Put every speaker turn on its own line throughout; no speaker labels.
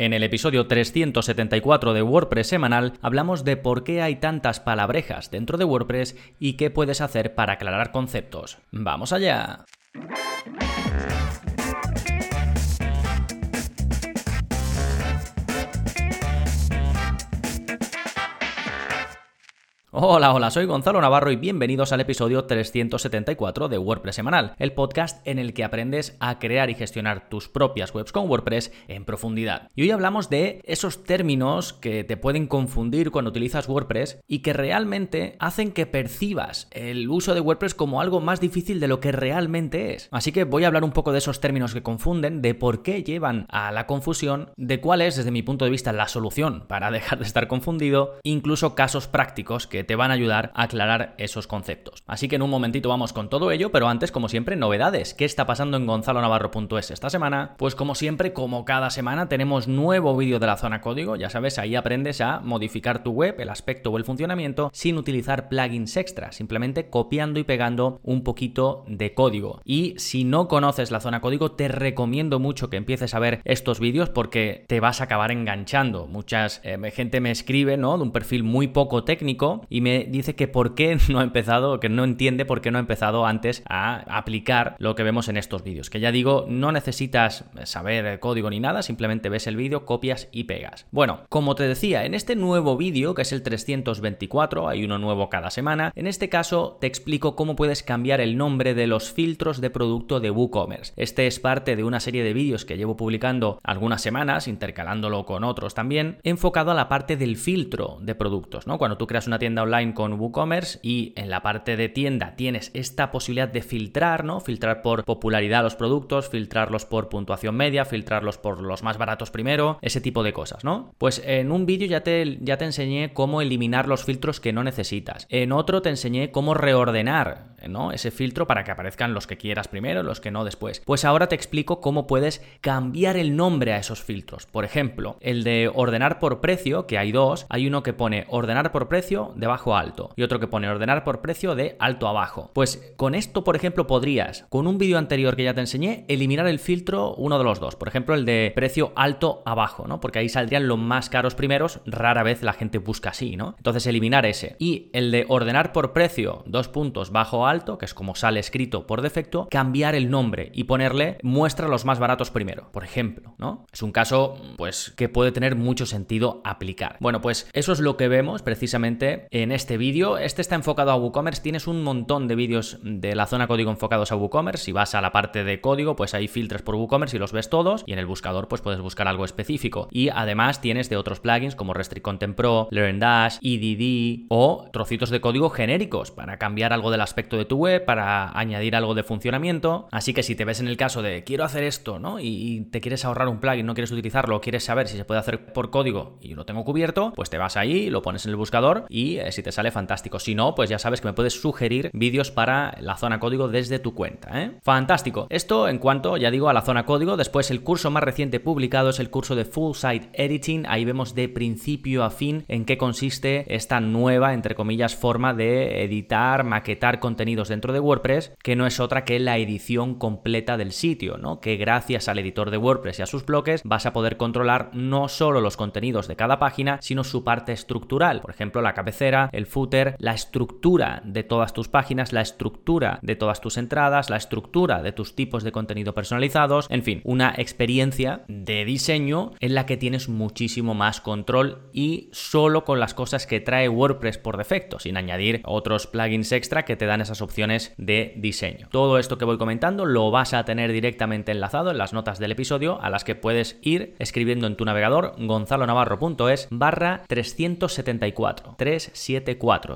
En el episodio 374 de WordPress semanal hablamos de por qué hay tantas palabrejas dentro de WordPress y qué puedes hacer para aclarar conceptos. ¡Vamos allá! Hola, hola, soy Gonzalo Navarro y bienvenidos al episodio 374 de WordPress Semanal, el podcast en el que aprendes a crear y gestionar tus propias webs con WordPress en profundidad. Y hoy hablamos de esos términos que te pueden confundir cuando utilizas WordPress y que realmente hacen que percibas el uso de WordPress como algo más difícil de lo que realmente es. Así que voy a hablar un poco de esos términos que confunden, de por qué llevan a la confusión, de cuál es, desde mi punto de vista, la solución para dejar de estar confundido, incluso casos prácticos que te van a ayudar a aclarar esos conceptos. Así que en un momentito vamos con todo ello, pero antes, como siempre, novedades. ¿Qué está pasando en gonzalonavarro.es esta semana? Pues como siempre, como cada semana, tenemos nuevo vídeo de la zona código. Ya sabes, ahí aprendes a modificar tu web, el aspecto o el funcionamiento sin utilizar plugins extra, simplemente copiando y pegando un poquito de código. Y si no conoces la zona código, te recomiendo mucho que empieces a ver estos vídeos porque te vas a acabar enganchando. Muchas eh, gente me escribe, ¿no? De un perfil muy poco técnico y me dice que por qué no ha empezado, que no entiende por qué no ha empezado antes a aplicar lo que vemos en estos vídeos. Que ya digo, no necesitas saber el código ni nada, simplemente ves el vídeo, copias y pegas. Bueno, como te decía, en este nuevo vídeo, que es el 324, hay uno nuevo cada semana, en este caso te explico cómo puedes cambiar el nombre de los filtros de producto de WooCommerce. Este es parte de una serie de vídeos que llevo publicando algunas semanas, intercalándolo con otros también, enfocado a la parte del filtro de productos, ¿no? Cuando tú creas una tienda online con WooCommerce y en la parte de tienda tienes esta posibilidad de filtrar, ¿no? Filtrar por popularidad los productos, filtrarlos por puntuación media, filtrarlos por los más baratos primero, ese tipo de cosas, ¿no? Pues en un vídeo ya te, ya te enseñé cómo eliminar los filtros que no necesitas. En otro te enseñé cómo reordenar, ¿no? Ese filtro para que aparezcan los que quieras primero, los que no después. Pues ahora te explico cómo puedes cambiar el nombre a esos filtros. Por ejemplo, el de ordenar por precio, que hay dos, hay uno que pone ordenar por precio debajo alto y otro que pone ordenar por precio de alto a bajo. Pues con esto, por ejemplo, podrías, con un vídeo anterior que ya te enseñé, eliminar el filtro uno de los dos. Por ejemplo, el de precio alto a bajo, ¿no? Porque ahí saldrían los más caros primeros, rara vez la gente busca así, ¿no? Entonces eliminar ese. Y el de ordenar por precio, dos puntos bajo alto, que es como sale escrito por defecto, cambiar el nombre y ponerle muestra los más baratos primero, por ejemplo, ¿no? Es un caso, pues, que puede tener mucho sentido aplicar. Bueno, pues eso es lo que vemos precisamente en este vídeo. Este está enfocado a WooCommerce. Tienes un montón de vídeos de la zona código enfocados a WooCommerce. Si vas a la parte de código, pues ahí filtras por WooCommerce y los ves todos. Y en el buscador, pues puedes buscar algo específico. Y además tienes de otros plugins como Restrict Content Pro, LearnDash, EDD o trocitos de código genéricos para cambiar algo del aspecto de tu web, para añadir algo de funcionamiento. Así que si te ves en el caso de quiero hacer esto, ¿no? Y te quieres ahorrar un plugin, no quieres utilizarlo, quieres saber si se puede hacer por código y yo lo tengo cubierto, pues te vas ahí, lo pones en el buscador y si te sale fantástico. Si no, pues ya sabes que me puedes sugerir vídeos para la zona código desde tu cuenta. ¿eh? Fantástico. Esto en cuanto, ya digo, a la zona código. Después el curso más reciente publicado es el curso de Full Site Editing. Ahí vemos de principio a fin en qué consiste esta nueva, entre comillas, forma de editar, maquetar contenidos dentro de WordPress, que no es otra que la edición completa del sitio, ¿no? Que gracias al editor de WordPress y a sus bloques vas a poder controlar no solo los contenidos de cada página, sino su parte estructural. Por ejemplo, la cabecera, el footer, la estructura de todas tus páginas, la estructura de todas tus entradas, la estructura de tus tipos de contenido personalizados, en fin, una experiencia de diseño en la que tienes muchísimo más control y solo con las cosas que trae WordPress por defecto, sin añadir otros plugins extra que te dan esas opciones de diseño. Todo esto que voy comentando lo vas a tener directamente enlazado en las notas del episodio a las que puedes ir escribiendo en tu navegador gonzalonavarro.es barra 374 374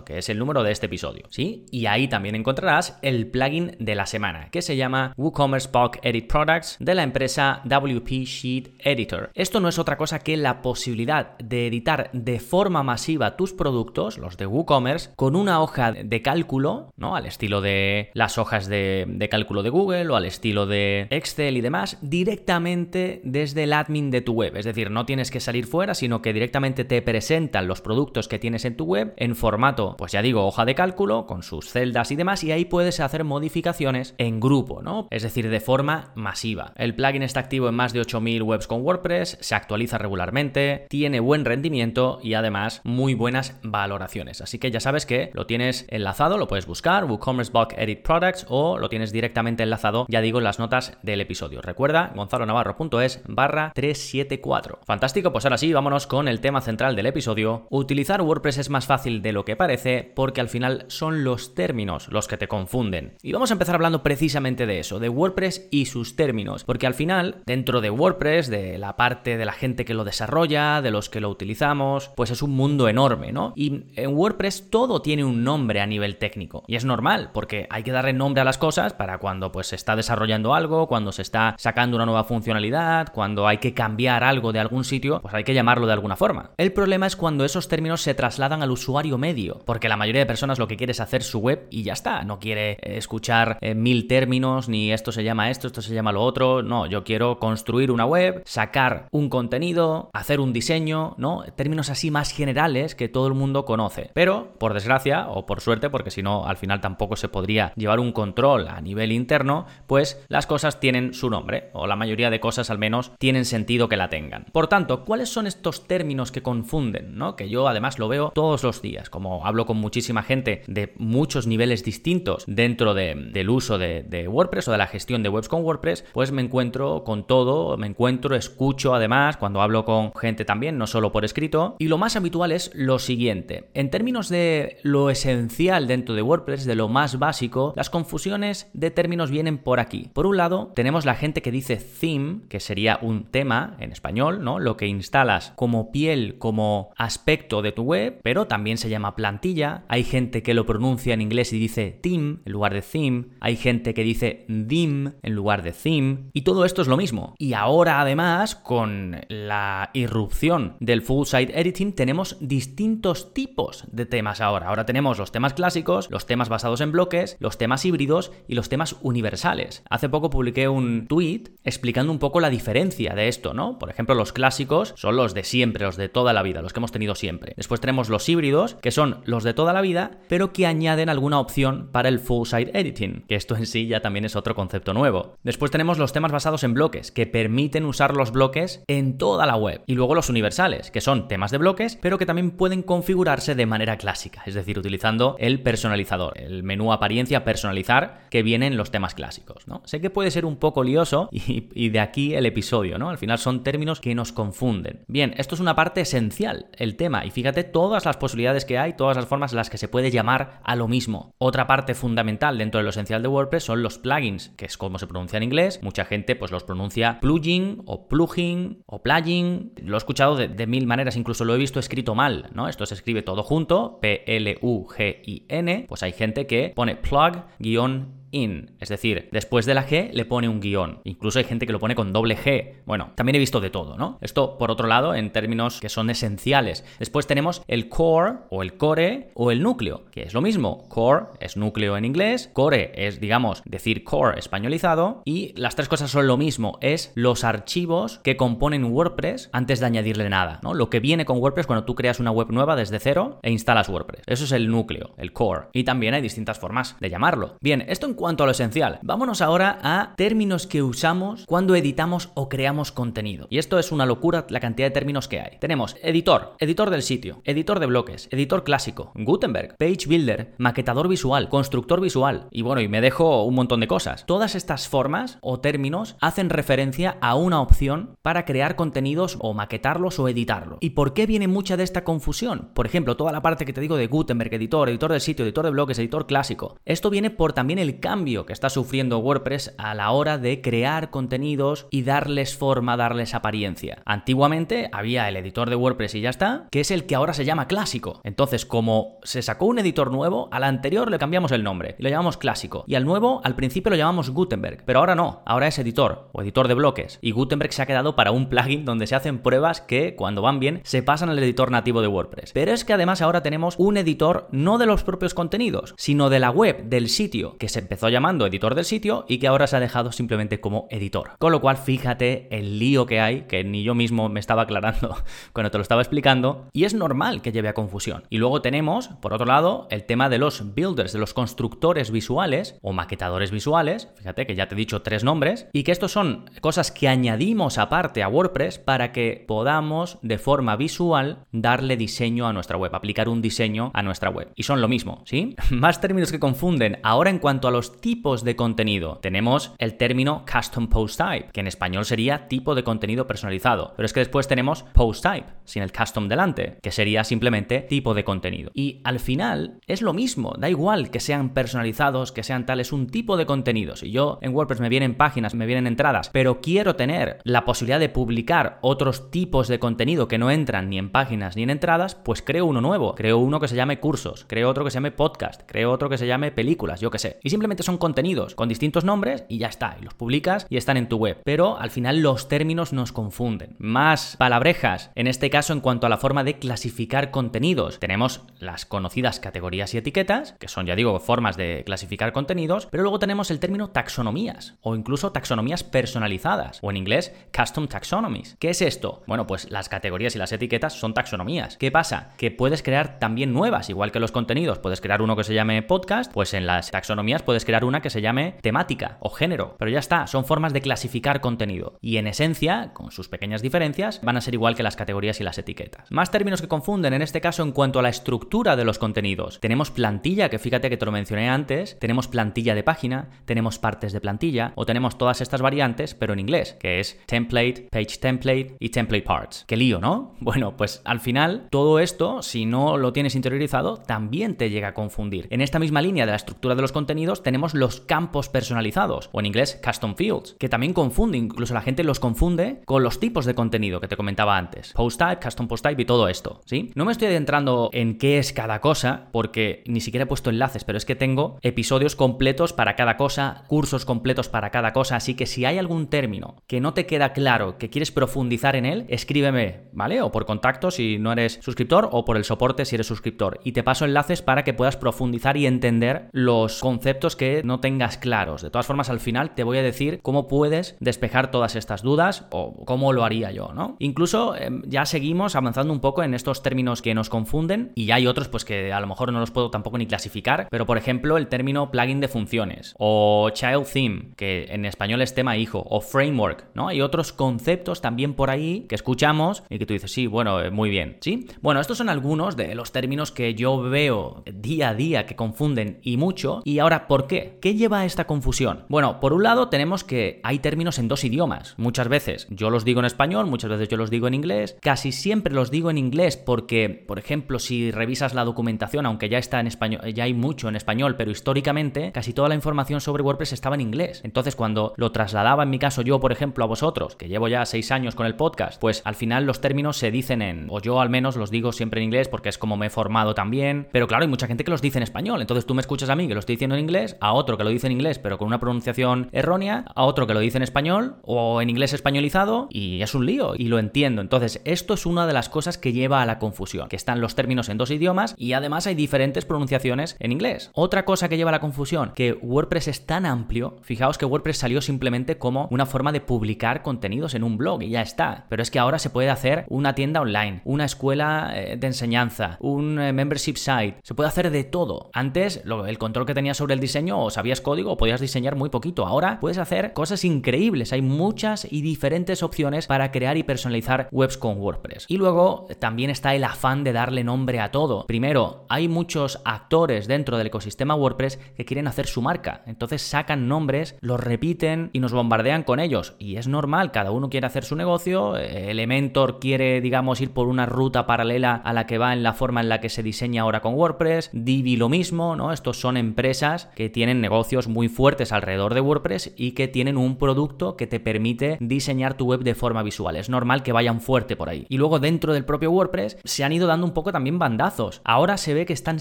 que es el número de este episodio, ¿sí? Y ahí también encontrarás el plugin de la semana, que se llama WooCommerce Bulk Edit Products de la empresa WP Sheet Editor. Esto no es otra cosa que la posibilidad de editar de forma masiva tus productos, los de WooCommerce, con una hoja de cálculo, ¿no? Al estilo de las hojas de, de cálculo de Google o al estilo de Excel y demás, directamente desde el admin de tu web. Es decir, no tienes que salir fuera, sino que directamente te presentan los productos que tienes en tu web en formato, pues ya digo, hoja de cálculo, con sus celdas y demás, y ahí puedes hacer modificaciones en grupo, ¿no? Es decir, de forma masiva. El plugin está activo en más de 8000 webs con WordPress, se actualiza regularmente, tiene buen rendimiento y además muy buenas valoraciones. Así que ya sabes que lo tienes enlazado, lo puedes buscar, WooCommerce Bulk Edit Products o lo tienes directamente enlazado, ya digo, en las notas del episodio. Recuerda, gonzalonavarro.es barra 374. Fantástico, pues ahora sí, vámonos con el tema central del episodio. Utilizar WordPress es más fácil de lo que parece porque al final son los términos los que te confunden. Y vamos a empezar hablando precisamente de eso, de WordPress y sus términos, porque al final, dentro de WordPress, de la parte de la gente que lo desarrolla, de los que lo utilizamos, pues es un mundo enorme, ¿no? Y en WordPress todo tiene un nombre a nivel técnico. Y es normal, porque hay que darle nombre a las cosas para cuando pues se está desarrollando algo, cuando se está sacando una nueva funcionalidad, cuando hay que cambiar algo de algún sitio, pues hay que llamarlo de alguna forma. El problema es cuando esos términos se trasladan al usuario medio, porque la mayoría de personas lo que quiere es hacer su web y ya está, no quiere eh, escuchar eh, mil términos, ni esto se llama esto, esto se llama lo otro, no, yo quiero construir una web, sacar un contenido, hacer un diseño, ¿no? Términos así más generales que todo el mundo conoce. Pero, por desgracia, o por suerte, porque si no, al final tampoco se podría llevar un control a nivel interno, pues las cosas tienen su nombre, o la mayoría de cosas al menos tienen sentido que la tengan. Por tanto, ¿cuáles son estos términos que confunden, ¿no? Que yo además lo veo todos los como hablo con muchísima gente de muchos niveles distintos dentro del uso de, de WordPress o de la gestión de webs con WordPress, pues me encuentro con todo, me encuentro, escucho además cuando hablo con gente también, no solo por escrito, y lo más habitual es lo siguiente. En términos de lo esencial dentro de WordPress, de lo más básico, las confusiones de términos vienen por aquí. Por un lado, tenemos la gente que dice theme, que sería un tema en español, ¿no? Lo que instalas como piel, como aspecto de tu web, pero también se llama plantilla. Hay gente que lo pronuncia en inglés y dice theme en lugar de theme. Hay gente que dice theme en lugar de theme. Y todo esto es lo mismo. Y ahora además, con la irrupción del full site editing, tenemos distintos tipos de temas ahora. Ahora tenemos los temas clásicos, los temas basados en bloques, los temas híbridos y los temas universales. Hace poco publiqué un tweet explicando un poco la diferencia de esto, ¿no? Por ejemplo, los clásicos son los de siempre, los de toda la vida, los que hemos tenido siempre. Después tenemos los híbridos, que son los de toda la vida, pero que añaden alguna opción para el full site editing, que esto en sí ya también es otro concepto nuevo. Después tenemos los temas basados en bloques, que permiten usar los bloques en toda la web. Y luego los universales, que son temas de bloques, pero que también pueden configurarse de manera clásica, es decir, utilizando el personalizador, el menú apariencia personalizar que viene en los temas clásicos, ¿no? Sé que puede ser un poco lioso y, y de aquí el episodio, ¿no? Al final son términos que nos confunden. Bien, esto es una parte esencial, el tema, y fíjate todas las posibilidades que hay, todas las formas en las que se puede llamar a lo mismo. Otra parte fundamental dentro de lo esencial de WordPress son los plugins, que es como se pronuncia en inglés. Mucha gente pues los pronuncia plugin o plugin o plugin. Lo he escuchado de, de mil maneras, incluso lo he visto escrito mal, ¿no? Esto se escribe todo junto, P-L-U-G-I-N. Pues hay gente que pone plug guion in, es decir, después de la G le pone un guion. Incluso hay gente que lo pone con doble G. Bueno, también he visto de todo, ¿no? Esto, por otro lado, en términos que son esenciales. Después tenemos el core o el core o el núcleo, que es lo mismo. Core es núcleo en inglés, core es, digamos, decir core españolizado y las tres cosas son lo mismo, es los archivos que componen WordPress antes de añadirle nada, ¿no? Lo que viene con WordPress cuando tú creas una web nueva desde cero e instalas WordPress. Eso es el núcleo, el core. Y también hay distintas formas de llamarlo. Bien, esto en cuanto a lo esencial. Vámonos ahora a términos que usamos cuando editamos o creamos contenido. Y esto es una locura la cantidad de términos que hay. Tenemos editor, editor del sitio, editor de bloques, editor clásico, Gutenberg, page builder, maquetador visual, constructor visual. Y bueno, y me dejo un montón de cosas. Todas estas formas o términos hacen referencia a una opción para crear contenidos o maquetarlos o editarlos. ¿Y por qué viene mucha de esta confusión? Por ejemplo, toda la parte que te digo de Gutenberg, editor, editor del sitio, editor de bloques, editor clásico. Esto viene por también el cambio que está sufriendo WordPress a la hora de crear contenidos y darles forma, darles apariencia. Antiguamente había el editor de WordPress y ya está, que es el que ahora se llama clásico. Entonces, como se sacó un editor nuevo, al anterior le cambiamos el nombre y lo llamamos clásico. Y al nuevo, al principio lo llamamos Gutenberg, pero ahora no, ahora es editor o editor de bloques. Y Gutenberg se ha quedado para un plugin donde se hacen pruebas que, cuando van bien, se pasan al editor nativo de WordPress. Pero es que además ahora tenemos un editor no de los propios contenidos, sino de la web, del sitio, que se empezó llamando editor del sitio y que ahora se ha dejado simplemente como editor. Con lo cual, fíjate el lío que hay, que ni yo mismo me estaba aclarando cuando te lo estaba explicando, y es normal que lleve a confusión. Y luego tenemos, por otro lado, el tema de los builders, de los constructores visuales o maquetadores visuales, fíjate que ya te he dicho tres nombres, y que estos son cosas que añadimos aparte a WordPress para que podamos de forma visual darle diseño a nuestra web, aplicar un diseño a nuestra web. Y son lo mismo, ¿sí? Más términos que confunden. Ahora en cuanto a tipos de contenido, tenemos el término custom post type, que en español sería tipo de contenido personalizado. Pero es que después tenemos post type, sin el custom delante, que sería simplemente tipo de contenido. Y al final es lo mismo, da igual que sean personalizados, que sean tales, un tipo de contenido. Si yo en WordPress me vienen páginas, me vienen entradas, pero quiero tener la posibilidad de publicar otros tipos de contenido que no entran ni en páginas ni en entradas, pues creo uno nuevo. Creo uno que se llame cursos, creo otro que se llame podcast, creo otro que se llame películas, yo qué sé. Y simplemente son contenidos con distintos nombres y ya está. Y los publicas y están en tu web. Pero al final los términos nos confunden. Más palabrejas, en este caso en cuanto a la forma de clasificar contenidos. Tenemos las conocidas categorías y etiquetas, que son, ya digo, formas de clasificar contenidos, pero luego tenemos el término taxonomías o incluso taxonomías personalizadas, o en inglés custom taxonomies. ¿Qué es esto? Bueno, pues las categorías y las etiquetas son taxonomías. ¿Qué pasa? Que puedes crear también nuevas, igual que los contenidos. Puedes crear uno que se llame podcast, pues en las taxonomías puedes crear una que se llame temática o género. Pero ya está, son formas de clasificar contenido. Y en esencia, con sus pequeñas diferencias, van a ser igual que las categorías y las etiquetas. Más términos que confunden en este caso en cuanto a la estructura de los contenidos. Tenemos plantilla, que fíjate que te lo mencioné antes, tenemos plantilla de página, tenemos partes de plantilla o tenemos todas estas variantes, pero en inglés, que es template, page template y template parts. Qué lío, ¿no? Bueno, pues al final todo esto, si no lo tienes interiorizado, también te llega a confundir. En esta misma línea de la estructura de los contenidos tenemos los campos personalizados, o en inglés custom fields, que también confunde, incluso la gente los confunde con los tipos de contenido que te comentaba antes. Post type, custom post type y todo esto, ¿sí? No me estoy adentrando en qué es cada cosa, porque ni siquiera he puesto enlaces, pero es que tengo episodios completos para cada cosa, cursos completos para cada cosa, así que si hay algún término que no te queda claro, que quieres profundizar en él, escríbeme, ¿vale? O por contacto si no eres suscriptor o por el soporte si eres suscriptor. Y te paso enlaces para que puedas profundizar y entender los conceptos que no tengas claros. De todas formas, al final te voy a decir cómo puedes despejar todas estas dudas o cómo lo haría yo, ¿no? Incluso em, ya seguimos avanzando un poco en estos términos que nos confunden y hay otros pues que a lo mejor no los puedo tampoco ni clasificar, pero por ejemplo el término plugin de funciones o child theme, que en español es tema hijo, o framework, ¿no? Hay otros conceptos también por ahí que escuchamos y que tú dices, sí, bueno, eh, muy bien, ¿sí? Bueno, estos son algunos de los términos que yo veo día a día que confunden y mucho. Y ahora, ¿por qué? ¿Qué lleva a esta confusión? Bueno, por un lado tenemos que hay términos en dos idiomas. Muchas veces yo los digo en español, muchas veces yo los digo en inglés. Casi siempre los digo en inglés porque, por ejemplo, si revisas la documentación, aunque ya está en español, ya hay mucho en español, pero históricamente casi toda la información sobre WordPress estaba en inglés. Entonces, cuando lo trasladaba en mi caso yo, por ejemplo, a vosotros, que llevo ya seis años con el podcast, pues al final los términos se dicen en, o yo al menos los digo siempre en inglés porque es como me he formado también. Pero claro, hay mucha gente que los dice en español. Entonces tú me escuchas a mí que lo estoy diciendo en inglés, a otro que lo dice en inglés pero con una pronunciación errónea, a otro que lo dice en español o en inglés españolizado y es un lío y lo entiendo. Entonces esto es una de las cosas que lleva a la confusión, que están los términos en dos idiomas y además hay diferentes pronunciaciones en inglés. Otra cosa que lleva a la confusión, que WordPress es tan amplio, fijaos que WordPress salió simplemente como una forma de publicar contenidos en un blog y ya está. Pero es que ahora se puede hacer una tienda online, una escuela eh, de enseñanza, un eh, membership site, se puede hacer de todo. Antes el control que tenías sobre el diseño o sabías código o podías diseñar muy poquito. Ahora puedes hacer cosas increíbles, hay muchas y diferentes opciones para crear y personalizar webs con WordPress. Y luego también está el afán de darle nombre a todo. Primero, hay muchos actores dentro del ecosistema WordPress que quieren hacer su marca. Entonces sacan nombres, los repiten y nos bombardean con ellos. Y es normal, cada uno quiere hacer su negocio, Elementor quiere, digamos, ir por una ruta paralela a la que va en la forma en la que se diseña ahora con WordPress, Divi lo mismo, ¿no? Estos son empresas que tienen negocios muy fuertes alrededor de WordPress y que tienen un producto que te permite diseñar tu web de forma visual. Es normal que vayan fuerte por ahí. Y luego dentro del propio WordPress se han ido dando un poco también bandazos. Ahora se ve que están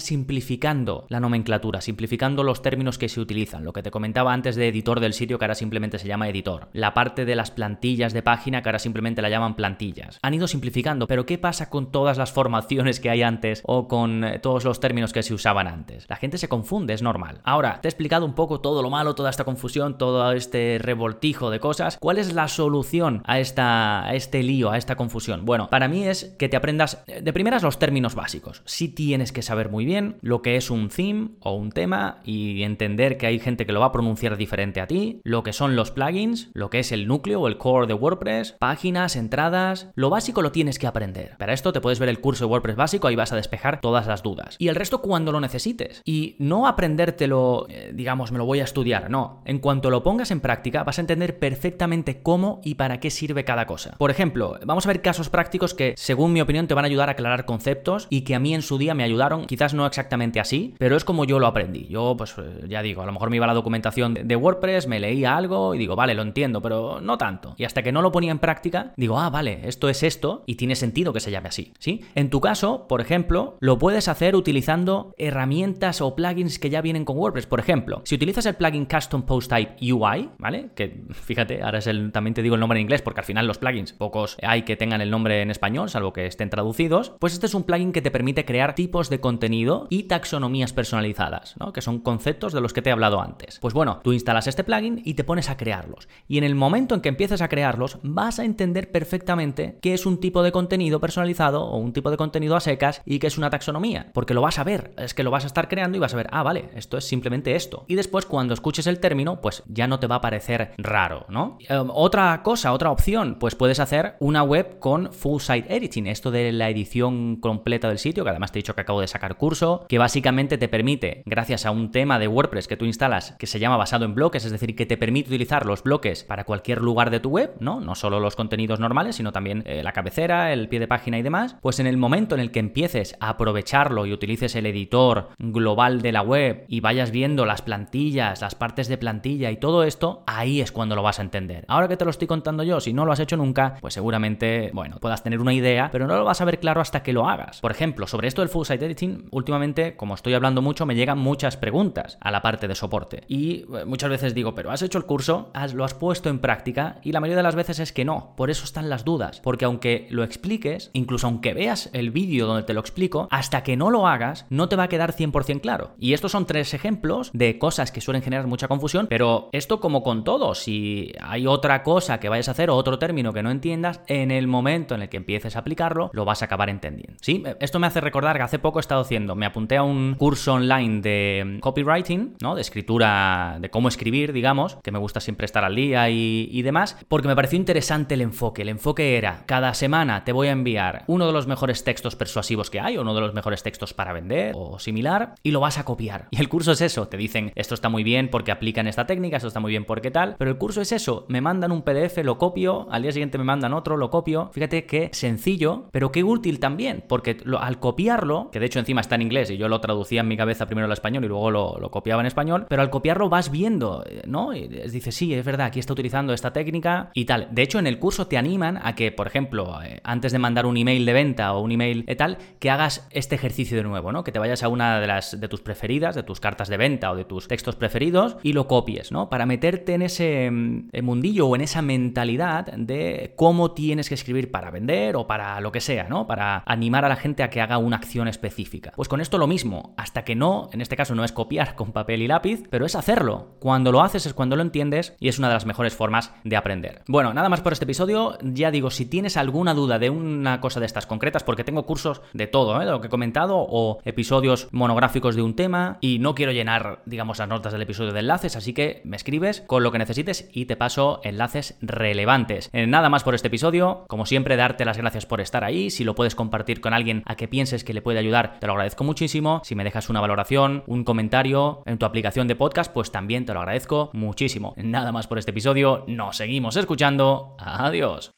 simplificando la nomenclatura, simplificando los términos que se utilizan. Lo que te comentaba antes de editor del sitio que ahora simplemente se llama editor. La parte de las plantillas de página que ahora simplemente la llaman plantillas. Han ido simplificando, pero ¿qué pasa con todas las formaciones que hay antes o con eh, todos los términos que se usaban antes? La gente se confunde, es normal. Ahora, te he explicado un poco todo lo malo, toda esta confusión, todo este revoltijo de cosas. ¿Cuál es la solución a, esta, a este lío, a esta confusión? Bueno, para mí es que te aprendas de primeras los términos básicos. Si tienes que saber muy bien lo que es un theme o un tema y entender que hay gente que lo va a pronunciar diferente a ti, lo que son los plugins, lo que es el núcleo o el core de WordPress, páginas, entradas. Lo básico lo tienes que aprender. Para esto te puedes ver el curso de WordPress básico, ahí vas a despejar todas las dudas. Y el resto cuando lo necesites. Y no aprendértelo, eh, digamos, me lo voy a estudiar. No, en cuanto lo pongas en práctica vas a entender perfectamente cómo y para qué sirve cada cosa. Por ejemplo, vamos a ver casos prácticos que, según mi opinión, te van a ayudar a aclarar conceptos y que a mí en su día me ayudaron, quizás no exactamente así, pero es como yo lo aprendí. Yo, pues eh, ya digo, a lo mejor me iba la documentación de WordPress, me leía algo y digo, vale, lo entiendo, pero no tanto. Y hasta que no lo ponía en práctica, digo, ah, vale, esto es esto y tiene sentido que se llame así, ¿sí? En tu caso, por ejemplo, lo puedes hacer utilizando herramientas o plugins que ya vienen con WordPress. Por ejemplo, si utilizas el plugin Custom Post Type UI, ¿vale? Que fíjate, ahora es el, también te digo el nombre en inglés porque al final los plugins, pocos hay que tengan el nombre en español, salvo que estén traducidos, pues este es un plugin que te permite crear tipos de contenido y taxonomías personalizadas, ¿no? Que son conceptos de los que te he hablado antes. Pues bueno, tú instalas este plugin y te pones a crearlos. Y en el momento en que empieces a crearlos, vas a entender perfectamente qué es un tipo de contenido personalizado o un tipo de contenido a secas y qué es una taxonomía, porque lo vas a ver, es que lo vas a estar creando y vas a ver, ah, vale, esto es simplemente esto. Y después cuando escuches el término, pues ya no te va a parecer raro, ¿no? Em, otra cosa, otra opción, pues puedes hacer una web con full site editing, esto de la edición completa del sitio, que además te he dicho que acabo de sacar curso, que básicamente te permite, gracias a un tema de WordPress que tú instalas que se llama basado en bloques, es decir, que te permite utilizar los bloques para cualquier lugar de tu web, ¿no? No solo los contenidos normales, sino también eh, la cabecera, el pie de página y demás, pues en el momento en el que empieces a aprovecharlo y utilices el editor global de la web y vayas viendo las plantillas, las partes de plantilla y todo esto, ahí es cuando lo vas a entender. Ahora que te lo estoy contando yo, si no lo has hecho nunca, pues seguramente, bueno, puedas tener una idea, pero no lo vas a ver claro hasta que lo hagas. Por ejemplo, sobre esto del full site editing, últimamente, como estoy hablando mucho, me llegan muchas preguntas a la parte de soporte. Y eh, muchas veces digo, pero ¿has hecho el curso? ¿Lo has puesto en práctica? Y la mayoría de las veces es que no. Por eso están las dudas. Porque aunque lo expliques, incluso aunque veas el vídeo donde te lo explico, hasta que no lo hagas, no te va a quedar 100% claro. Y estos son tres ejemplos de cosas que suelen generar mucha confusión, pero esto como con todo, si hay otra cosa que vayas a hacer o otro término que no entiendas, en el momento en el que empieces a aplicarlo, lo vas a acabar entendiendo. ¿Sí? Esto me hace recordar que hace poco he estado haciendo, me apunté a un curso online de copywriting, ¿no? De escritura, de cómo escribir, digamos, que me gusta siempre estar al día y, y demás, porque me pareció interesante el enfoque. El enfoque era, cada semana te voy a enviar uno de los mejores textos persuasivos que hay, uno de los mejores textos para vender o similar, y lo vas a copiar. Y el curso es eso, te dicen, esto está muy bien porque aplican esta técnica, esto está muy bien porque tal, pero el curso es eso, me mandan un PDF, lo copio, al día siguiente me mandan otro, lo copio. Fíjate qué sencillo, pero qué útil también, porque al copiarlo, que de hecho encima está en inglés y yo lo traducía en mi cabeza primero al español y luego lo, copiaba en español, pero al copiarlo vas viendo, ¿no? Y dices, sí, es verdad, aquí está utilizando esta técnica y tal. De hecho, en el curso te animan a que, por ejemplo, eh, antes de mandar un email de venta o un email de tal, que hagas este ejercicio de nuevo, ¿no? Que te vayas a una de las de tus preferidas, de tus cartas de venta o de tus textos preferidos y lo copies, ¿no? Para meterte en ese mm, mundillo o en esa mentalidad de cómo tienes que escribir para vender o para lo que sea, ¿no? Para animar a la gente a que haga una acción específica. Pues con esto lo mismo, hasta que no, en este caso no es copiar con papel y lápiz, pero es hacerlo. Cuando lo haces es cuando lo entiendes y es una de las mejores formas de aprender. Bueno, nada más por este episodio. Ya digo, si tienes alguna duda de una cosa de estas concretas, porque tengo cursos de todo, ¿eh? de lo que he comentado, o episodios monográficos de un tema, y no quiero llenar, digamos, las notas del episodio de enlaces, así que me escribes con lo que necesites y te paso enlaces relevantes. Eh, nada más por este episodio. Como siempre, darte las gracias por estar ahí. Si lo puedes compartir con alguien a que pienses que le puede ayudar, te lo agradezco muchísimo. Si me dejas una valoración, un comentario en tu aplicación de podcast, pues también te lo agradezco muchísimo. Nada más por este episodio. Nos seguimos escuchando. Adiós.